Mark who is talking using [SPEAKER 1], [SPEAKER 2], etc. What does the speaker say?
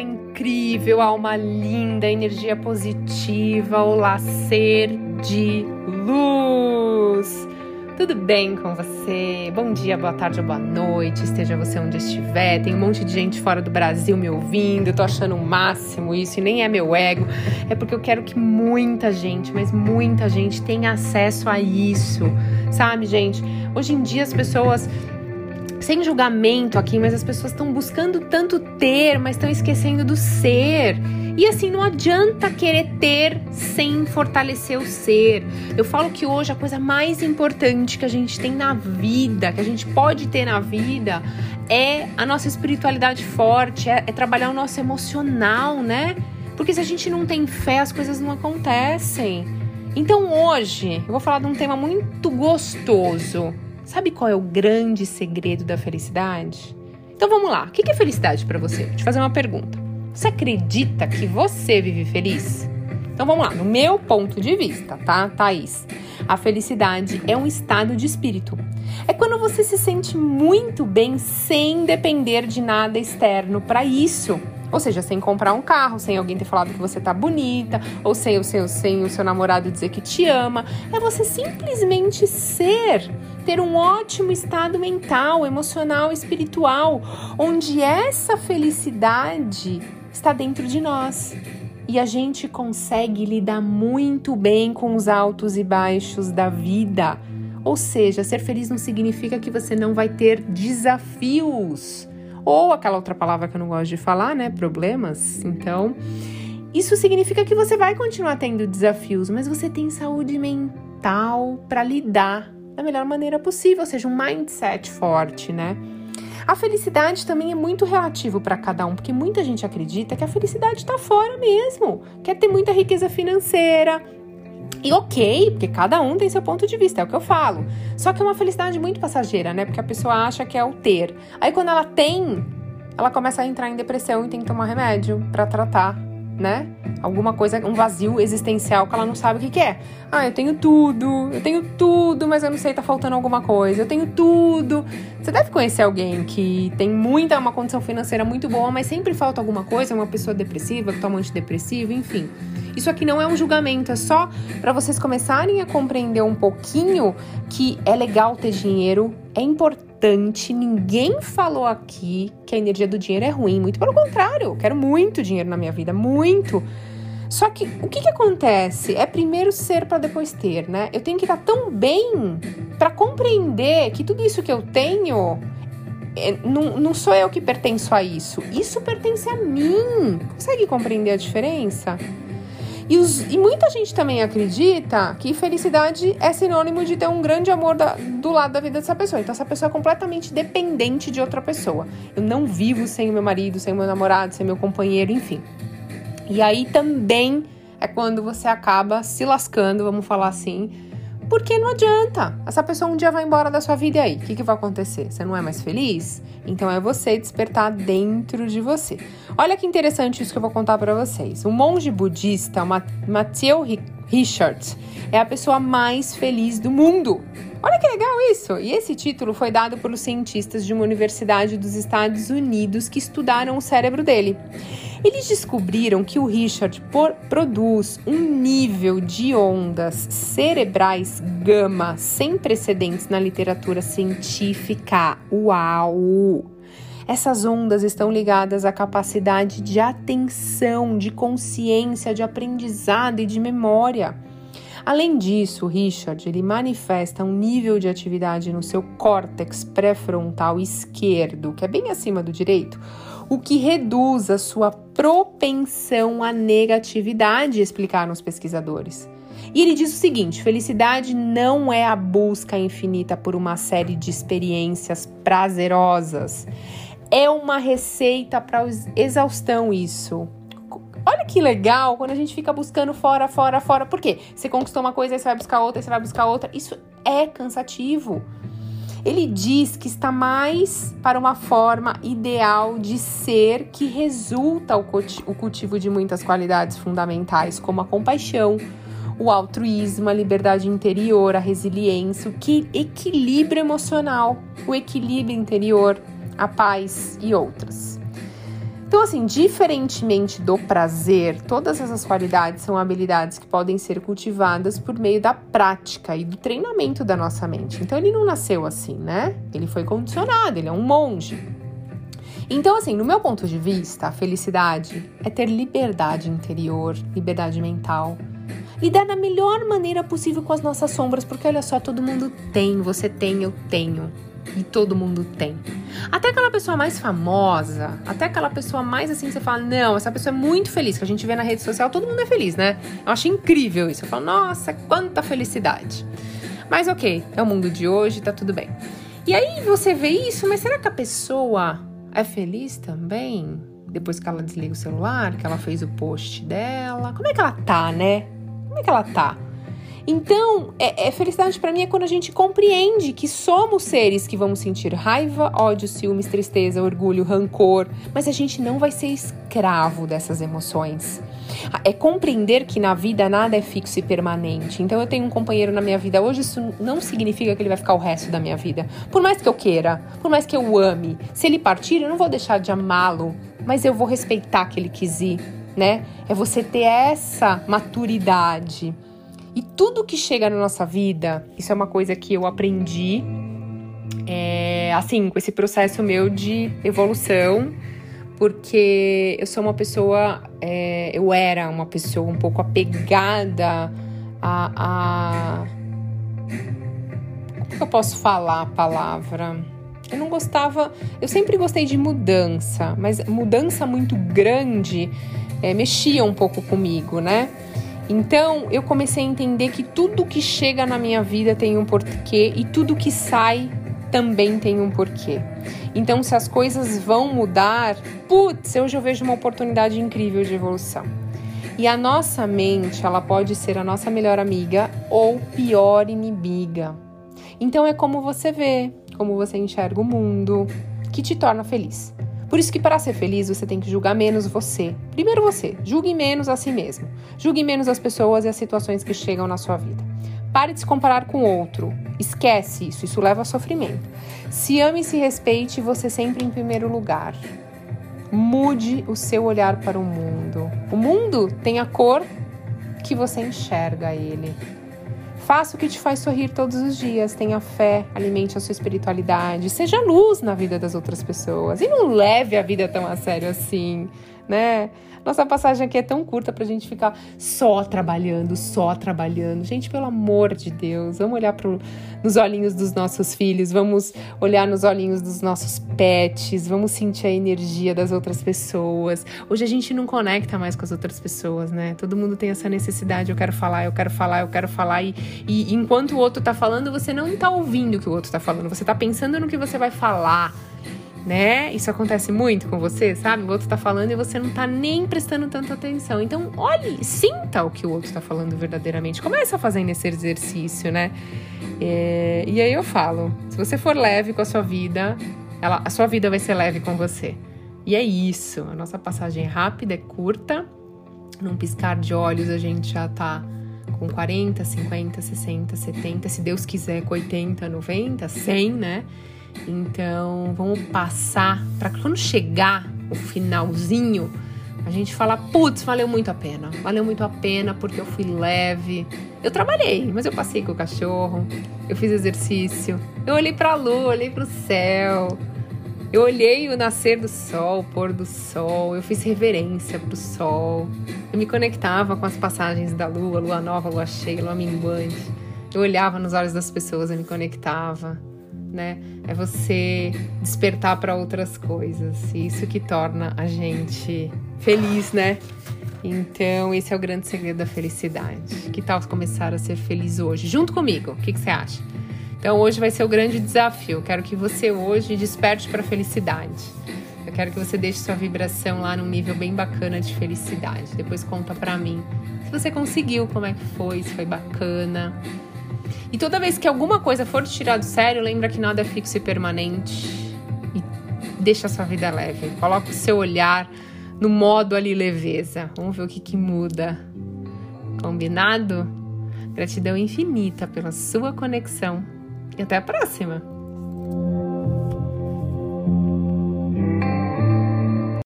[SPEAKER 1] incrível, alma linda, energia positiva, olá, ser de luz. Tudo bem com você? Bom dia, boa tarde ou boa noite, esteja você onde estiver. Tem um monte de gente fora do Brasil me ouvindo, eu tô achando o máximo isso, e nem é meu ego, é porque eu quero que muita gente, mas muita gente tenha acesso a isso, sabe, gente? Hoje em dia as pessoas sem julgamento aqui, mas as pessoas estão buscando tanto ter, mas estão esquecendo do ser. E assim, não adianta querer ter sem fortalecer o ser. Eu falo que hoje a coisa mais importante que a gente tem na vida, que a gente pode ter na vida, é a nossa espiritualidade forte, é, é trabalhar o nosso emocional, né? Porque se a gente não tem fé, as coisas não acontecem. Então hoje eu vou falar de um tema muito gostoso Sabe qual é o grande segredo da felicidade? Então vamos lá. O que é felicidade para você? Vou te fazer uma pergunta. Você acredita que você vive feliz? Então vamos lá. No meu ponto de vista, tá, Thaís? A felicidade é um estado de espírito. É quando você se sente muito bem sem depender de nada externo para isso. Ou seja, sem comprar um carro, sem alguém ter falado que você tá bonita, ou sem o seu, sem o seu namorado dizer que te ama. É você simplesmente ser, ter um ótimo estado mental, emocional, espiritual, onde essa felicidade está dentro de nós. E a gente consegue lidar muito bem com os altos e baixos da vida. Ou seja, ser feliz não significa que você não vai ter desafios ou aquela outra palavra que eu não gosto de falar, né? Problemas. Então, isso significa que você vai continuar tendo desafios, mas você tem saúde mental para lidar da melhor maneira possível, ou seja, um mindset forte, né? A felicidade também é muito relativo para cada um, porque muita gente acredita que a felicidade está fora mesmo, quer ter muita riqueza financeira, e ok, porque cada um tem seu ponto de vista, é o que eu falo. Só que é uma felicidade muito passageira, né? Porque a pessoa acha que é o ter. Aí quando ela tem, ela começa a entrar em depressão e tem que tomar remédio para tratar, né? Alguma coisa, um vazio existencial que ela não sabe o que, que é. Ah, eu tenho tudo, eu tenho tudo, mas eu não sei, tá faltando alguma coisa. Eu tenho tudo. Você deve conhecer alguém que tem muita, uma condição financeira muito boa, mas sempre falta alguma coisa, uma pessoa depressiva, que toma antidepressivo, enfim. Isso aqui não é um julgamento, é só para vocês começarem a compreender um pouquinho que é legal ter dinheiro, é importante. Ninguém falou aqui que a energia do dinheiro é ruim, muito pelo contrário, eu quero muito dinheiro na minha vida, muito. Só que o que, que acontece? É primeiro ser para depois ter, né? Eu tenho que estar tão bem para compreender que tudo isso que eu tenho é, não, não sou eu que pertenço a isso. Isso pertence a mim. Consegue compreender a diferença? E, os, e, muita gente também acredita que felicidade é sinônimo de ter um grande amor da, do lado da vida dessa pessoa. Então, essa pessoa é completamente dependente de outra pessoa. Eu não vivo sem o meu marido, sem o meu namorado, sem meu companheiro, enfim. E aí também é quando você acaba se lascando, vamos falar assim, porque não adianta. Essa pessoa um dia vai embora da sua vida e aí? O que, que vai acontecer? Você não é mais feliz? Então é você despertar dentro de você. Olha que interessante isso que eu vou contar para vocês. O monge budista, Matthew Richards, é a pessoa mais feliz do mundo. Olha que legal isso! E esse título foi dado pelos cientistas de uma universidade dos Estados Unidos que estudaram o cérebro dele. Eles descobriram que o Richard por, produz um nível de ondas cerebrais gama sem precedentes na literatura científica. Uau! Essas ondas estão ligadas à capacidade de atenção, de consciência, de aprendizado e de memória. Além disso, Richard ele manifesta um nível de atividade no seu córtex pré-frontal esquerdo, que é bem acima do direito, o que reduz a sua propensão à negatividade, explicaram os pesquisadores. E ele diz o seguinte: felicidade não é a busca infinita por uma série de experiências prazerosas. É uma receita para exaustão isso. Olha que legal quando a gente fica buscando fora, fora, fora. Por quê? Você conquistou uma coisa, aí você vai buscar outra, aí você vai buscar outra. Isso é cansativo. Ele diz que está mais para uma forma ideal de ser que resulta o cultivo de muitas qualidades fundamentais, como a compaixão, o altruísmo, a liberdade interior, a resiliência, o que equilíbrio emocional, o equilíbrio interior, a paz e outras. Então, assim, diferentemente do prazer, todas essas qualidades são habilidades que podem ser cultivadas por meio da prática e do treinamento da nossa mente. Então, ele não nasceu assim, né? Ele foi condicionado, ele é um monge. Então, assim, no meu ponto de vista, a felicidade é ter liberdade interior, liberdade mental. Lidar da melhor maneira possível com as nossas sombras, porque olha só, todo mundo tem, você tem, eu tenho e todo mundo tem. Até aquela pessoa mais famosa, até aquela pessoa mais assim, você fala, não, essa pessoa é muito feliz, que a gente vê na rede social, todo mundo é feliz, né? Eu acho incrível isso. Eu falo, nossa, quanta felicidade. Mas ok, é o mundo de hoje, tá tudo bem. E aí você vê isso, mas será que a pessoa é feliz também? Depois que ela desliga o celular, que ela fez o post dela? Como é que ela tá, né? Como é que ela tá? Então, é, é felicidade para mim é quando a gente compreende que somos seres que vamos sentir raiva, ódio, ciúmes, tristeza, orgulho, rancor, mas a gente não vai ser escravo dessas emoções. É compreender que na vida nada é fixo e permanente. Então, eu tenho um companheiro na minha vida hoje, isso não significa que ele vai ficar o resto da minha vida. Por mais que eu queira, por mais que eu ame, se ele partir, eu não vou deixar de amá-lo, mas eu vou respeitar que ele quis ir, né? É você ter essa maturidade. E tudo que chega na nossa vida, isso é uma coisa que eu aprendi, é, assim, com esse processo meu de evolução, porque eu sou uma pessoa, é, eu era uma pessoa um pouco apegada a, a. Como que eu posso falar a palavra? Eu não gostava, eu sempre gostei de mudança, mas mudança muito grande é, mexia um pouco comigo, né? Então eu comecei a entender que tudo que chega na minha vida tem um porquê e tudo que sai também tem um porquê. Então, se as coisas vão mudar, putz, hoje eu vejo uma oportunidade incrível de evolução. E a nossa mente, ela pode ser a nossa melhor amiga ou pior inimiga. Então é como você vê, como você enxerga o mundo, que te torna feliz. Por isso que para ser feliz você tem que julgar menos você. Primeiro você, julgue menos a si mesmo. Julgue menos as pessoas e as situações que chegam na sua vida. Pare de se comparar com outro. Esquece isso, isso leva a sofrimento. Se ame e se respeite você sempre em primeiro lugar. Mude o seu olhar para o mundo. O mundo tem a cor que você enxerga ele. Faça o que te faz sorrir todos os dias. Tenha fé, alimente a sua espiritualidade, seja luz na vida das outras pessoas. E não leve a vida tão a sério assim, né? Nossa passagem aqui é tão curta pra gente ficar só trabalhando, só trabalhando. Gente, pelo amor de Deus, vamos olhar pro, nos olhinhos dos nossos filhos, vamos olhar nos olhinhos dos nossos pets, vamos sentir a energia das outras pessoas. Hoje a gente não conecta mais com as outras pessoas, né? Todo mundo tem essa necessidade, eu quero falar, eu quero falar, eu quero falar. E, e enquanto o outro tá falando, você não tá ouvindo o que o outro tá falando, você tá pensando no que você vai falar né? Isso acontece muito com você, sabe? O outro tá falando e você não tá nem prestando tanta atenção. Então, olhe, sinta o que o outro tá falando verdadeiramente. Começa fazendo esse exercício, né? É, e aí eu falo: se você for leve com a sua vida, ela, a sua vida vai ser leve com você. E é isso. A nossa passagem é rápida, é curta. Num piscar de olhos, a gente já tá com 40, 50, 60, 70, se Deus quiser, com 80, 90, 100, né? Então, vamos passar para quando chegar o finalzinho, a gente falar, putz, valeu muito a pena. Valeu muito a pena porque eu fui leve. Eu trabalhei, mas eu passei com o cachorro, eu fiz exercício, eu olhei para a lua, olhei para o céu. Eu olhei o nascer do sol, o pôr do sol, eu fiz reverência pro sol. Eu me conectava com as passagens da lua, lua nova, lua cheia, lua minguante. Eu olhava nos olhos das pessoas, eu me conectava né? É você despertar para outras coisas. Isso que torna a gente feliz, né? Então, esse é o grande segredo da felicidade. Que tal começar a ser feliz hoje? Junto comigo, o que, que você acha? Então, hoje vai ser o grande desafio. Quero que você hoje desperte para a felicidade. Eu quero que você deixe sua vibração lá num nível bem bacana de felicidade. Depois conta para mim se você conseguiu, como é que foi, se foi bacana. E toda vez que alguma coisa for te tirar do sério, lembra que nada é fixo e permanente. E deixa a sua vida leve. Coloca o seu olhar no modo ali leveza. Vamos ver o que, que muda. Combinado? Gratidão infinita pela sua conexão. E até a próxima!